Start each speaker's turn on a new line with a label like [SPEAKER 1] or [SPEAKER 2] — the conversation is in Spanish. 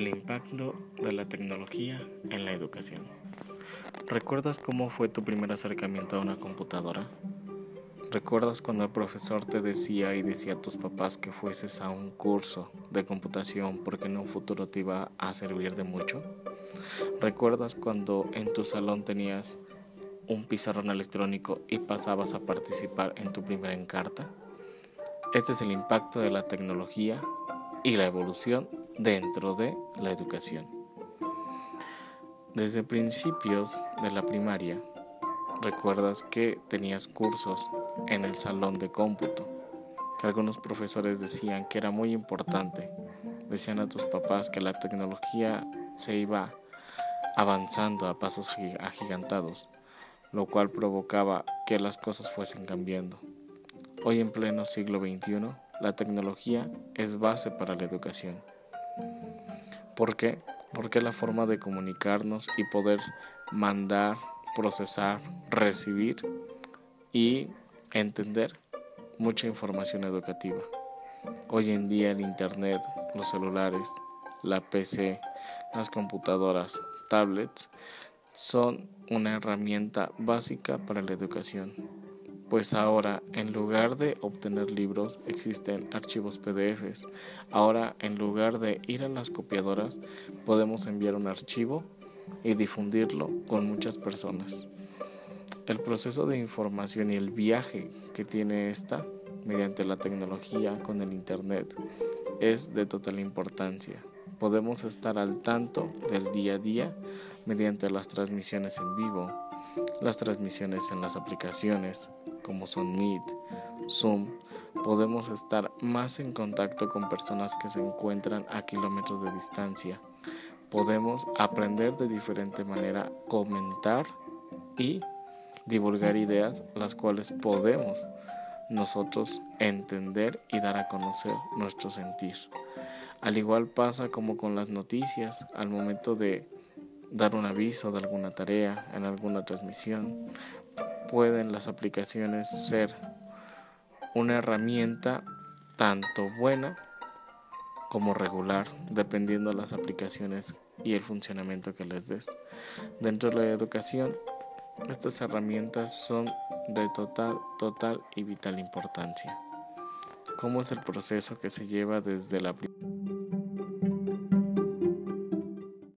[SPEAKER 1] El impacto de la tecnología en la educación. ¿Recuerdas cómo fue tu primer acercamiento a una computadora? ¿Recuerdas cuando el profesor te decía y decía a tus papás que fueses a un curso de computación porque en un futuro te iba a servir de mucho? ¿Recuerdas cuando en tu salón tenías un pizarrón electrónico y pasabas a participar en tu primera encarta? Este es el impacto de la tecnología y la evolución dentro de la educación. Desde principios de la primaria, recuerdas que tenías cursos en el salón de cómputo, que algunos profesores decían que era muy importante. Decían a tus papás que la tecnología se iba avanzando a pasos agigantados, lo cual provocaba que las cosas fuesen cambiando. Hoy en pleno siglo XXI, la tecnología es base para la educación. ¿Por qué? Porque la forma de comunicarnos y poder mandar, procesar, recibir y entender mucha información educativa. Hoy en día el Internet, los celulares, la PC, las computadoras, tablets son una herramienta básica para la educación pues ahora en lugar de obtener libros existen archivos PDFs. Ahora en lugar de ir a las copiadoras podemos enviar un archivo y difundirlo con muchas personas. El proceso de información y el viaje que tiene esta mediante la tecnología con el Internet es de total importancia. Podemos estar al tanto del día a día mediante las transmisiones en vivo, las transmisiones en las aplicaciones, como son Meet, Zoom, podemos estar más en contacto con personas que se encuentran a kilómetros de distancia. Podemos aprender de diferente manera, comentar y divulgar ideas las cuales podemos nosotros entender y dar a conocer nuestro sentir. Al igual pasa como con las noticias, al momento de dar un aviso de alguna tarea en alguna transmisión, pueden las aplicaciones ser una herramienta tanto buena como regular, dependiendo de las aplicaciones y el funcionamiento que les des. Dentro de la educación, estas herramientas son de total, total y vital importancia. ¿Cómo es el proceso que se lleva desde la aplicación?